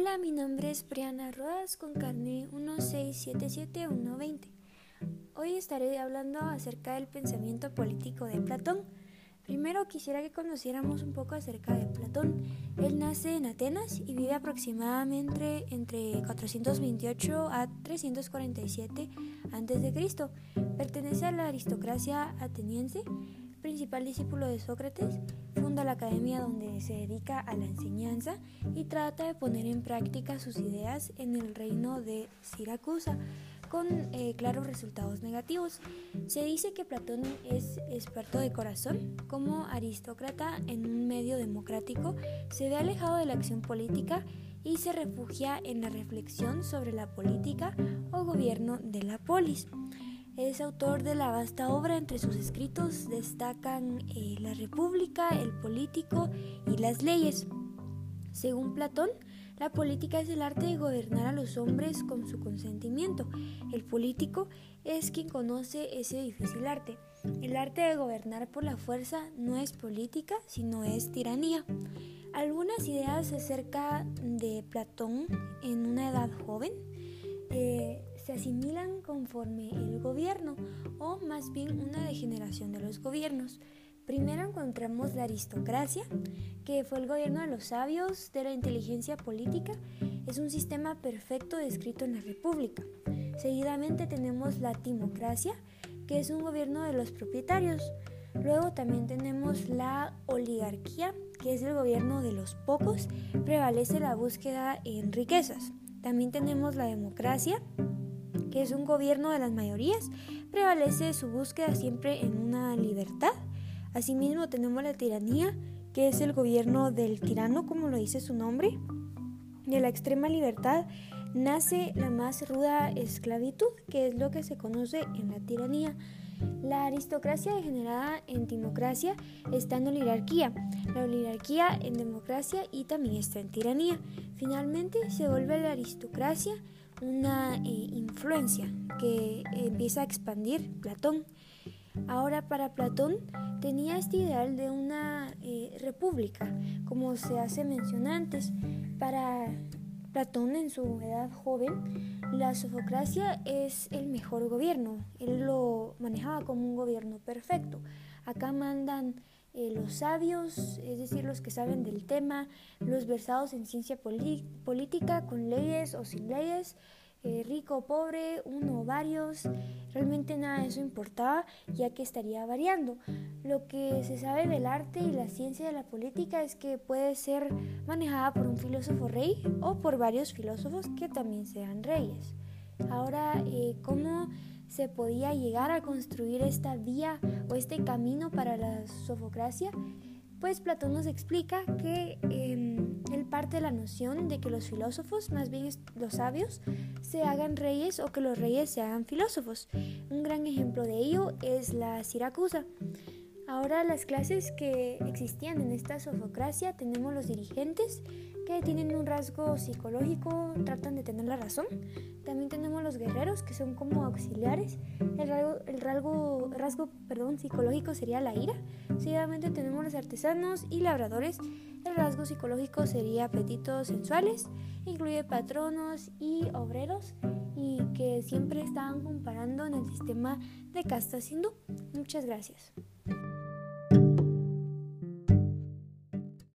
Hola, mi nombre es Briana Rodas con carne 1677120. Hoy estaré hablando acerca del pensamiento político de Platón. Primero quisiera que conociéramos un poco acerca de Platón. Él nace en Atenas y vive aproximadamente entre 428 a 347 a.C. Pertenece a la aristocracia ateniense principal discípulo de Sócrates, funda la academia donde se dedica a la enseñanza y trata de poner en práctica sus ideas en el reino de Siracusa con eh, claros resultados negativos. Se dice que Platón es experto de corazón, como aristócrata en un medio democrático, se ve alejado de la acción política y se refugia en la reflexión sobre la política o gobierno de la polis. Es autor de la vasta obra, entre sus escritos destacan eh, La República, El Político y las leyes. Según Platón, la política es el arte de gobernar a los hombres con su consentimiento. El político es quien conoce ese difícil arte. El arte de gobernar por la fuerza no es política, sino es tiranía. Algunas ideas acerca de Platón en una edad joven se asimilan conforme el gobierno o más bien una degeneración de los gobiernos. Primero encontramos la aristocracia, que fue el gobierno de los sabios, de la inteligencia política. Es un sistema perfecto descrito en la República. Seguidamente tenemos la timocracia, que es un gobierno de los propietarios. Luego también tenemos la oligarquía, que es el gobierno de los pocos. Prevalece la búsqueda en riquezas. También tenemos la democracia, que es un gobierno de las mayorías, prevalece su búsqueda siempre en una libertad. Asimismo tenemos la tiranía, que es el gobierno del tirano, como lo dice su nombre. De la extrema libertad nace la más ruda esclavitud, que es lo que se conoce en la tiranía. La aristocracia degenerada en timocracia está en oligarquía, la oligarquía en democracia y también está en tiranía. Finalmente se vuelve la aristocracia una eh, influencia que empieza a expandir Platón. Ahora para Platón tenía este ideal de una eh, república, como se hace mención antes. Para Platón en su edad joven, la sofocracia es el mejor gobierno. Él lo manejaba como un gobierno perfecto. Acá mandan eh, los sabios, es decir, los que saben del tema, los versados en ciencia política, con leyes o sin leyes, eh, rico o pobre, uno o varios, realmente nada de eso importaba, ya que estaría variando. Lo que se sabe del arte y la ciencia de la política es que puede ser manejada por un filósofo rey o por varios filósofos que también sean reyes. Ahora, eh, ¿cómo se podía llegar a construir esta vía o este camino para la sofocracia, pues Platón nos explica que em, él parte de la noción de que los filósofos, más bien los sabios, se hagan reyes o que los reyes se hagan filósofos. Un gran ejemplo de ello es la Siracusa. Ahora las clases que existían en esta sofocracia tenemos los dirigentes que tienen un rasgo psicológico, tratan de tener la razón. También tenemos los guerreros que son como auxiliares. El rasgo, el rasgo, rasgo perdón, psicológico sería la ira. Seguidamente tenemos los artesanos y labradores. El rasgo psicológico sería apetitos sensuales. Incluye patronos y obreros y que siempre estaban comparando en el sistema de castas hindú. Muchas gracias.